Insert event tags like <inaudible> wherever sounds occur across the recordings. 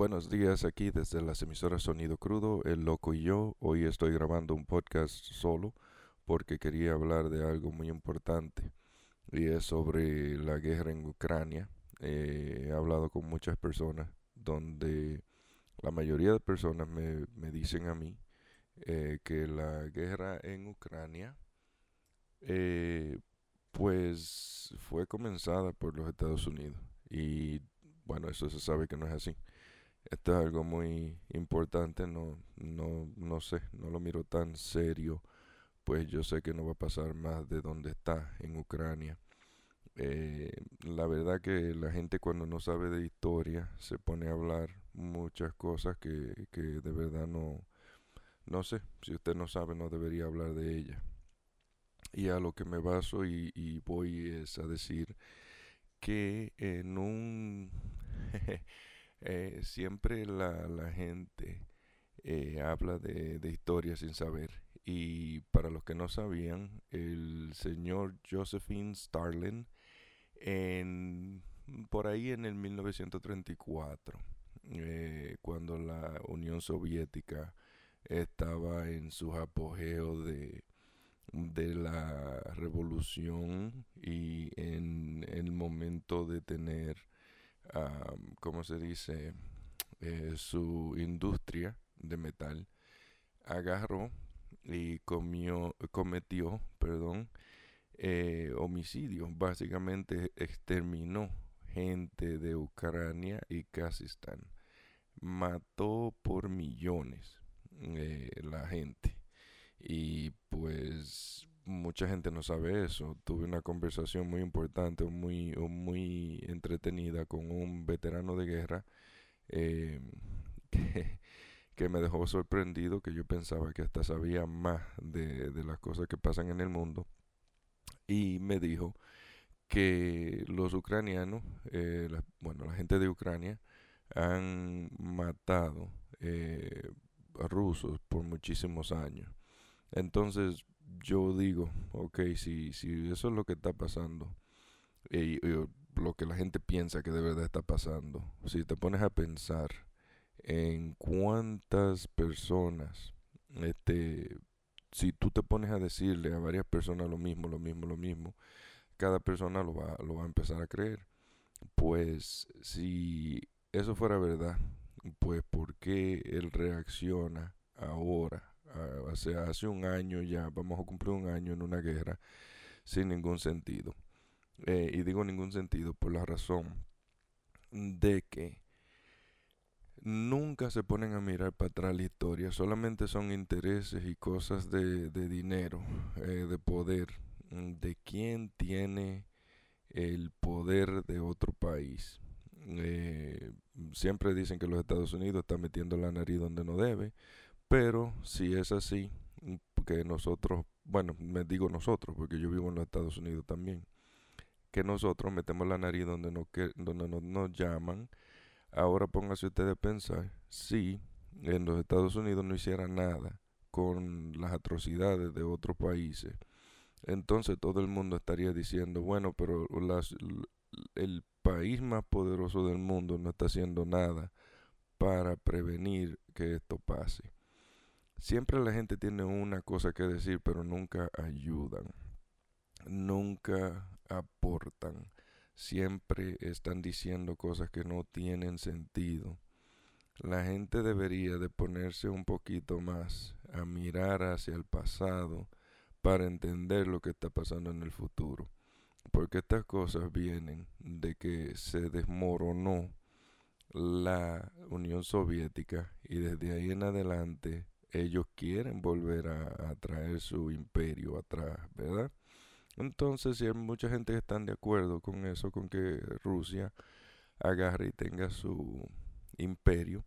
Buenos días aquí desde las emisoras Sonido Crudo, El Loco y yo. Hoy estoy grabando un podcast solo porque quería hablar de algo muy importante y es sobre la guerra en Ucrania. Eh, he hablado con muchas personas donde la mayoría de personas me, me dicen a mí eh, que la guerra en Ucrania eh, pues fue comenzada por los Estados Unidos y bueno, eso se sabe que no es así. Esto es algo muy importante, no, no, no sé, no lo miro tan serio, pues yo sé que no va a pasar más de donde está, en Ucrania. Eh, la verdad que la gente cuando no sabe de historia se pone a hablar muchas cosas que, que de verdad no, no sé, si usted no sabe no debería hablar de ella. Y a lo que me baso y, y voy es a decir que en un <laughs> Eh, siempre la, la gente eh, habla de, de historia sin saber. Y para los que no sabían, el señor Josephine Starlin, en, por ahí en el 1934, eh, cuando la Unión Soviética estaba en su apogeo de, de la revolución y en el momento de tener como se dice? Eh, su industria de metal, agarró y comió, cometió, perdón, eh, homicidio. Básicamente exterminó gente de Ucrania y Kazajstán. Mató por millones eh, la gente. Y pues mucha gente no sabe eso. Tuve una conversación muy importante, muy, muy entretenida con un veterano de guerra eh, <laughs> que, me dejó sorprendido, que yo pensaba que hasta sabía más de, las cosas que pasan en el mundo. Y me dijo que los ucranianos, eh, bueno, la gente de Ucrania, han matado eh, a rusos por muchísimos años. Entonces yo digo, ok, si, si eso es lo que está pasando, y, lo que la gente piensa que de verdad está pasando, si te pones a pensar en cuántas personas, este, si tú te pones a decirle a varias personas lo mismo, lo mismo, lo mismo, cada persona lo va, lo va a empezar a creer. Pues si eso fuera verdad, pues ¿por qué él reacciona ahora o sea, hace un año ya, vamos a cumplir un año en una guerra sin ningún sentido. Eh, y digo ningún sentido por la razón de que nunca se ponen a mirar para atrás la historia, solamente son intereses y cosas de, de dinero, eh, de poder, de quién tiene el poder de otro país. Eh, siempre dicen que los Estados Unidos están metiendo la nariz donde no debe, pero si es así, mm, que nosotros, bueno, me digo nosotros, porque yo vivo en los Estados Unidos también, que nosotros metemos la nariz donde, no, que, donde no, nos llaman, ahora póngase usted a pensar si en los Estados Unidos no hiciera nada con las atrocidades de otros países, entonces todo el mundo estaría diciendo, bueno, pero el país más poderoso del mundo no está haciendo nada para prevenir que esto pase. Siempre la gente tiene una cosa que decir, pero nunca ayudan. Nunca aportan. Siempre están diciendo cosas que no tienen sentido. La gente debería de ponerse un poquito más a mirar hacia el pasado para entender lo que está pasando en el futuro. Porque estas cosas vienen de que se desmoronó la Unión Soviética y desde ahí en adelante ellos quieren volver a, traer su imperio atrás, ¿verdad? Entonces, si hay mucha gente que están de acuerdo con eso, con que Rusia agarre y tenga su imperio,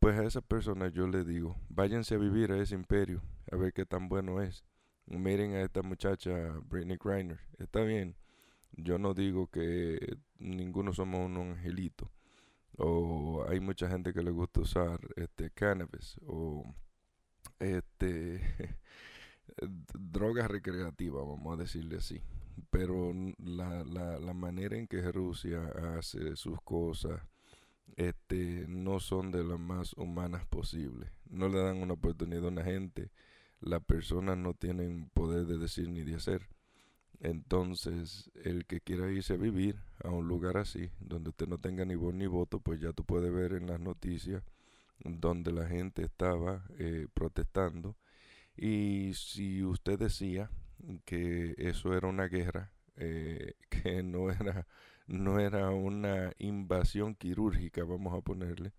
pues a esa persona yo le digo, váyanse a vivir a ese imperio, a ver qué tan bueno es. Miren a esta muchacha, Britney Griner, está bien. Yo no digo que ninguno somos un angelito. O hay mucha gente que le gusta usar este cannabis o este <laughs> drogas recreativas, vamos a decirle así. Pero la, la, la manera en que Rusia hace sus cosas este, no son de las más humanas posibles. No le dan una oportunidad a una gente. Las personas no tienen poder de decir ni de hacer. Entonces, el que quiera irse a vivir a un lugar así, donde usted no tenga ni voz ni voto, pues ya tú puedes ver en las noticias donde la gente estaba eh, protestando. Y si usted decía que eso era una guerra, eh, <laughs> que no era, no era una invasión quirúrgica, vamos a ponerle,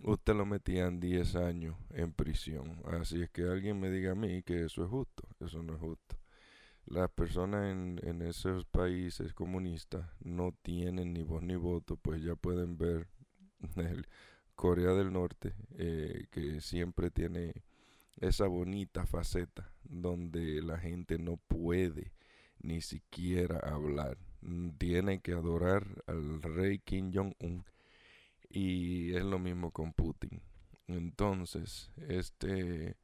usted lo metía en 10 años en prisión. Así es que alguien me diga a mí que eso es justo, eso no es justo. Las personas en, en esos países comunistas no tienen ni voz ni voto, pues ya pueden ver <laughs> Corea del Norte, eh, que siempre tiene esa bonita faceta donde la gente no puede ni siquiera hablar. Tiene que adorar al rey Kim Jong-un y es lo mismo con Putin. Entonces, este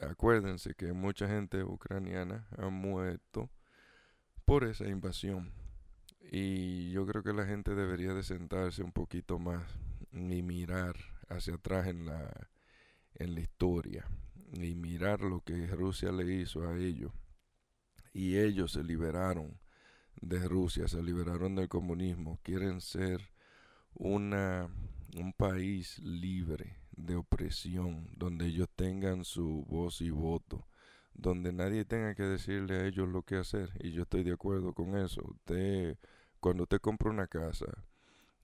acuérdense que mucha gente ucraniana ha muerto por esa invasión. Y yo creo que la gente debería de sentarse un poquito más y mirar hacia atrás en la, en la historia y mirar lo que Rusia le hizo a ellos. Y ellos se liberaron de Rusia, se liberaron del comunismo, quieren ser una, un país libre de opresión, donde ellos tengan su voz y voto, donde nadie tenga que decirle a ellos lo que hacer. Y yo estoy de acuerdo con eso. Usted, cuando usted compra una casa,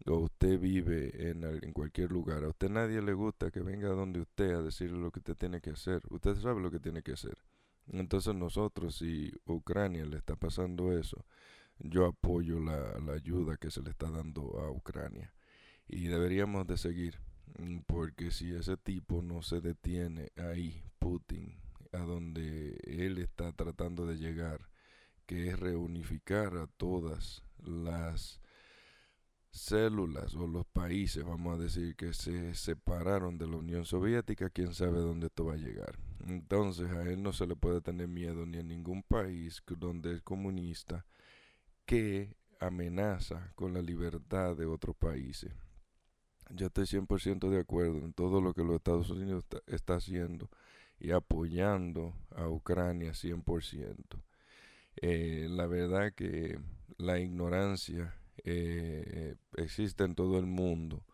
o usted vive en, en cualquier lugar, a usted nadie le gusta que venga donde usted a decirle lo que usted tiene que hacer. Usted sabe lo que tiene que hacer. Entonces nosotros, si Ucrania le está pasando eso, yo apoyo la, la ayuda que se le está dando a Ucrania. Y deberíamos de seguir, mm, porque si ese tipo no se detiene ahí, Putin, a donde él está tratando de llegar, que es reunificar a todas las células o los países, vamos a decir, que se separaron de la Unión Soviética, quién sabe dónde esto va a llegar. Entonces a él no se le puede tener miedo ni a ningún país donde es comunista que amenaza con la libertad de otros países. Yo estoy 100% de acuerdo en todo lo que los Estados Unidos está, haciendo y apoyando a Ucrania 100%. Eh, la verdad que la ignorancia eh, existe en todo el mundo,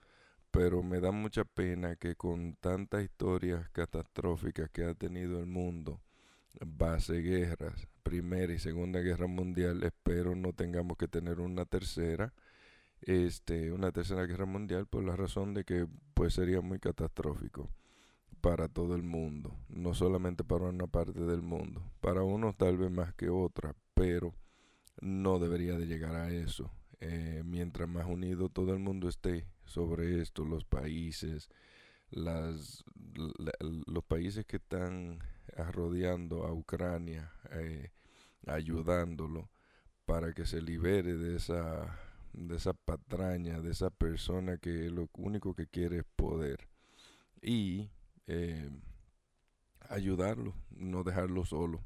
pero me da mucha pena que con tantas historias catastróficas que ha tenido el mundo, base guerras, primera y segunda guerra mundial, espero no tengamos que tener una tercera, este, una tercera guerra mundial por la razón de que pues sería muy catastrófico para todo el mundo, no solamente para una parte del mundo, para unos tal vez más que otra, pero no debería de llegar a eso. Eh, mientras más unido todo el mundo esté sobre esto, los países, las, los países que están rodeando a Ucrania, eh, ayudándolo para que se libere de esa, de esa patraña, de esa persona que lo único que quiere es poder. Y eh, ayudarlo, no dejarlo solo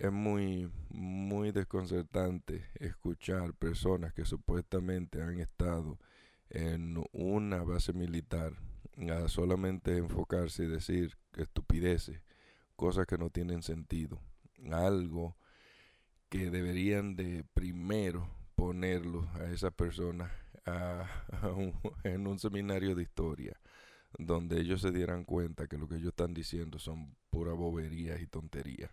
es muy, muy desconcertante escuchar personas que supuestamente han estado en una base militar a solamente enfocarse y decir estupideces, cosas que no tienen sentido, algo que deberían de primero ponerlo a esa persona <laughs> en un seminario de historia, donde ellos se dieran cuenta que lo que ellos están diciendo son pura boberías y tonterías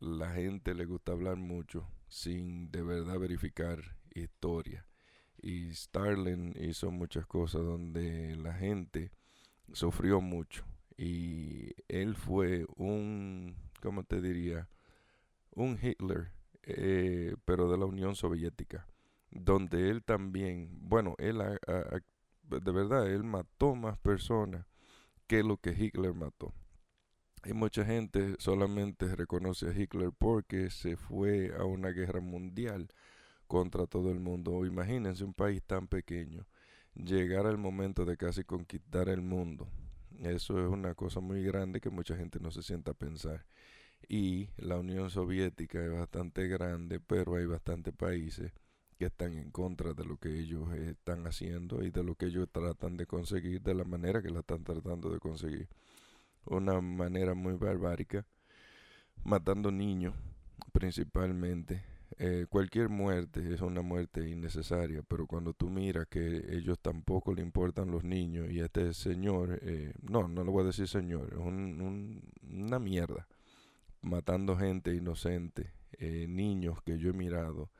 la gente le gusta hablar mucho sin de verdad verificar historia. Y Starling hizo muchas cosas donde la gente sufrió mucho. Y él fue un, ¿cómo te diría? Un Hitler, eh, pero de la Unión Soviética. Donde él también, bueno, él de verdad, él mató más personas que lo que Hitler mató. Y mucha gente solamente reconoce a Hitler porque se fue a una guerra mundial contra todo el mundo. Imagínense un país tan pequeño llegar al momento de casi conquistar el mundo. Eso es una cosa muy grande que mucha gente no se sienta a pensar. Y la Unión Soviética es bastante grande, pero hay bastantes países que están en contra de lo que ellos están haciendo y de lo que ellos tratan de conseguir de la manera que la están tratando de conseguir. Una manera muy barbárica, matando niños principalmente. Eh, cualquier muerte es una muerte innecesaria, pero cuando tú miras que ellos tampoco le importan los niños y este señor, eh, no, no le voy a decir señor, es un, una mierda, matando gente inocente, eh, niños que yo he mirado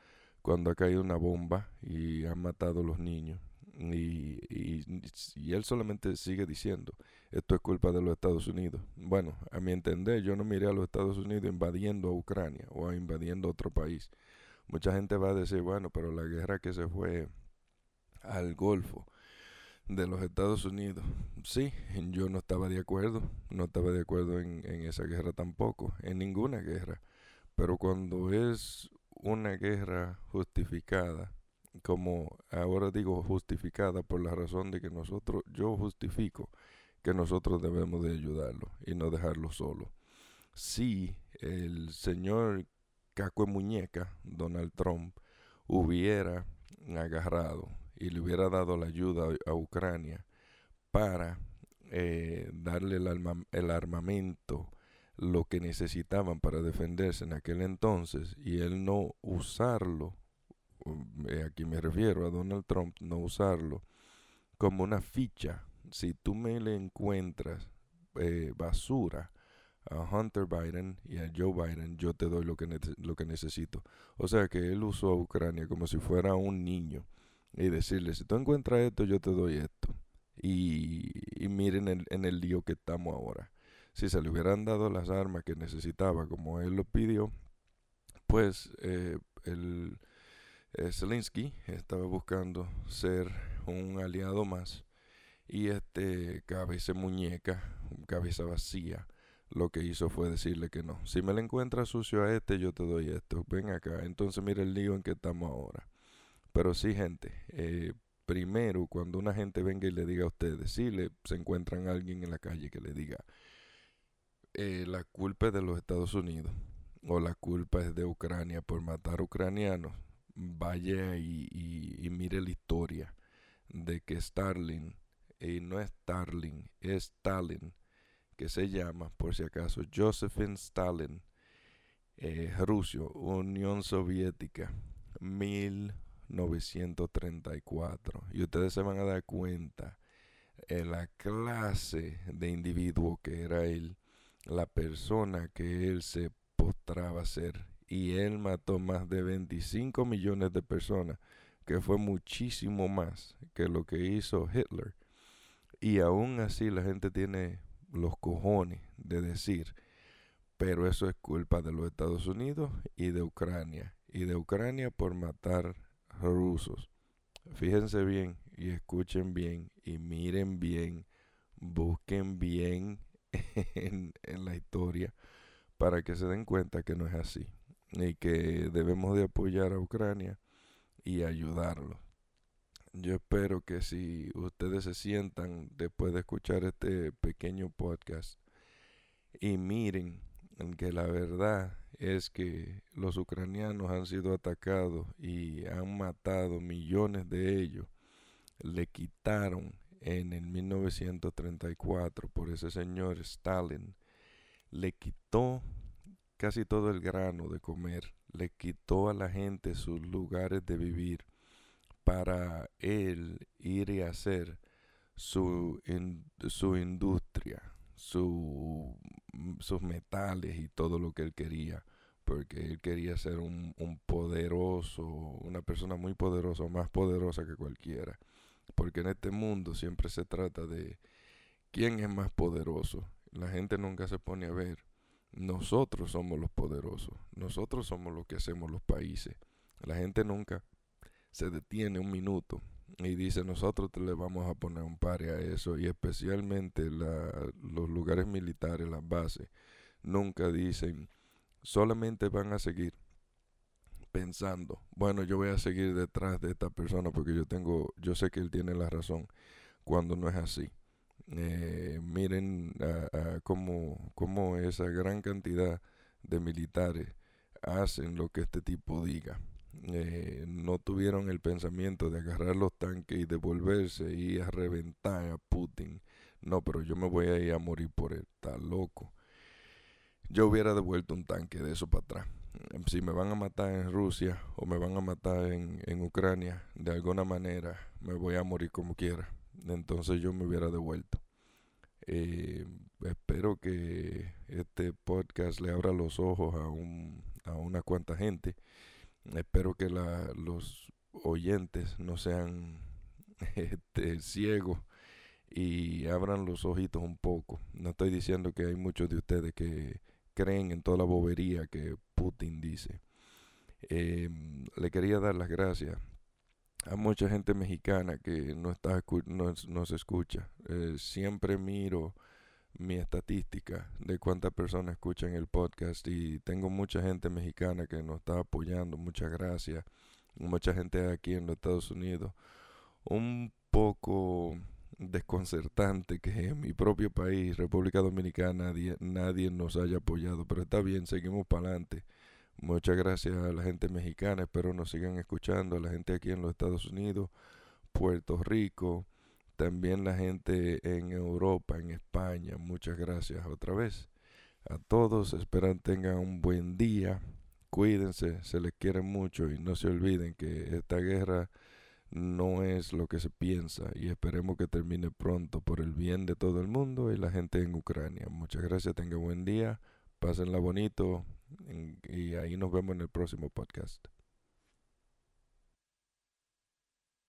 cuando ha caído una bomba y han matado los niños. Y, y, él solamente sigue diciendo, esto es culpa de los Estados Unidos. Bueno, a mi entender, yo no miré a los Estados Unidos invadiendo a Ucrania o invadiendo otro país. Mucha gente va a decir, bueno, pero la guerra que se fue al Golfo de los Estados Unidos, sí, yo no estaba de acuerdo, no estaba de acuerdo en, en esa guerra tampoco, en ninguna guerra. Pero cuando es una guerra justificada, como ahora digo justificada por la razón de que nosotros, yo justifico que nosotros debemos de ayudarlo y no dejarlo solo. Si el señor Caco Muñeca, Donald Trump, hubiera agarrado y le hubiera dado la ayuda a Ucrania para eh, darle el, el armamento lo que necesitaban para defenderse en aquel entonces y él no usarlo, aquí me refiero a Donald Trump, no usarlo como una ficha. Si tú me le encuentras eh, basura a Hunter Biden y a Joe Biden, yo te doy lo que, lo que necesito. O sea que él usó a Ucrania como si fuera un niño y decirle, si tú encuentras esto, yo te doy esto. Y, y miren el, en el lío que estamos ahora si se le hubieran dado las armas que necesitaba como él lo pidió, pues eh, el eh, Zelensky estaba buscando ser un aliado más y este cabeza muñeca, cabeza vacía, lo que hizo fue decirle que no. Si me le encuentras sucio a este, yo te doy esto. Ven acá. Entonces mira el lío en que estamos ahora. Pero sí, gente, eh, primero cuando una gente venga y le diga a ustedes, si le, se encuentran alguien en la calle que le diga, eh, la culpa es de los Estados Unidos o la culpa es de Ucrania por matar ucranianos, vaya y, mire la historia de que Starling, y no es Starling, es Stalin, que se llama, por si acaso, Josephine Stalin, eh, Rusia, Unión Soviética, 1934. Y ustedes se van a dar cuenta en la clase de individuo que era él la persona que él se postraba a ser. Y él mató más de 25 millones de personas, que fue muchísimo más que lo que hizo Hitler. Y aún así la gente tiene los cojones de decir, pero eso es culpa de los Estados Unidos y de Ucrania. Y de Ucrania por matar rusos. Fíjense bien y escuchen bien y miren bien, busquen bien <laughs> en, la historia para que se den cuenta que no es así y que debemos de apoyar a Ucrania y ayudarlo. Yo espero que si ustedes se sientan después de escuchar este pequeño podcast y miren que la verdad es que los ucranianos han sido atacados y han matado millones de ellos, le quitaron en el 1934 por ese señor Stalin, le quitó casi todo el grano de comer, le quitó a la gente sus lugares de vivir para él ir y hacer su, su industria, su, sus metales y todo lo que él quería, porque él quería ser un, un poderoso, una persona muy poderosa, más poderosa que cualquiera porque en este mundo siempre se trata de quién es más poderoso. La gente nunca se pone a ver. Nosotros somos los poderosos. Nosotros somos los que hacemos los países. La gente nunca se detiene un minuto y dice nosotros le vamos a poner un pare a eso y especialmente los lugares militares, las bases, nunca dicen solamente van a seguir pensando, bueno, yo voy a seguir detrás de esta persona porque yo tengo, yo sé que él tiene la razón, cuando no es así. Eh, miren a, cómo, esa gran cantidad de militares hacen lo que este tipo diga. eh, no tuvieron el pensamiento de agarrar los tanques y devolverse y a reventar a Putin. No, pero yo me voy a ir a morir por él. Está loco. Yo hubiera devuelto un tanque de eso para atrás. Si me van a matar en Rusia o me van a matar en, en Ucrania, de alguna manera me voy a morir como quiera. Entonces yo me hubiera devuelto. Eh, espero que este podcast le abra los ojos a, un, a una cuanta gente. Espero que los oyentes no sean <laughs> este, ciegos y abran los ojitos un poco. No estoy diciendo que hay muchos de ustedes que creen en toda la bobería que Putin dice. Eh, le quería dar las gracias a mucha gente mexicana que no está nos, escucha. Eh, siempre miro mi estadística de cuántas personas escuchan el podcast y tengo mucha gente mexicana que nos está apoyando. Muchas gracias. Mucha gente aquí en los Estados Unidos. Un poco desconcertante que en mi propio país, República Dominicana, nadie, nadie nos haya apoyado, pero está bien, seguimos para adelante. Muchas gracias a la gente mexicana, espero nos sigan escuchando, a la gente aquí en los Estados Unidos, Puerto Rico, también la gente en Europa, en España, muchas gracias otra vez. A todos, esperan tengan un buen día, cuídense, se les quiere mucho y no se olviden que esta guerra no es lo que se piensa y esperemos que termine pronto por el bien de todo el mundo y la gente en Ucrania. Muchas gracias, tengan buen día, pásenla bonito y ahí nos vemos en el próximo podcast.